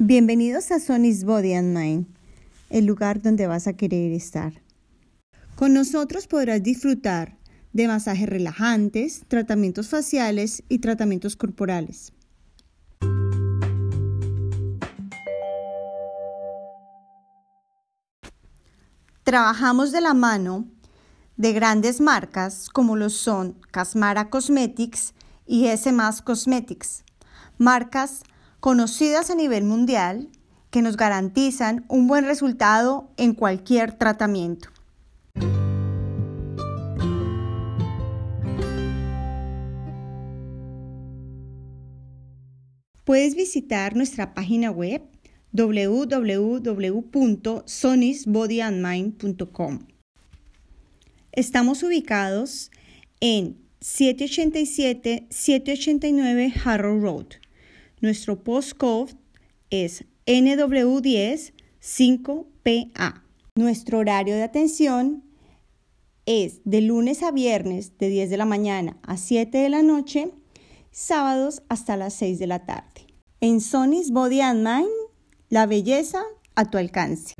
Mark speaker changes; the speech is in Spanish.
Speaker 1: Bienvenidos a Sony's Body and Mind, el lugar donde vas a querer estar. Con nosotros podrás disfrutar de masajes relajantes, tratamientos faciales y tratamientos corporales. Trabajamos de la mano de grandes marcas como lo son Casmara Cosmetics y S Cosmetics, marcas conocidas a nivel mundial que nos garantizan un buen resultado en cualquier tratamiento. Puedes visitar nuestra página web www.sonysbodyandmind.com. Estamos ubicados en 787-789 Harrow Road. Nuestro postcode es NW10 5PA. Nuestro horario de atención es de lunes a viernes de 10 de la mañana a 7 de la noche, sábados hasta las 6 de la tarde. En Sony's Body and Mind, la belleza a tu alcance.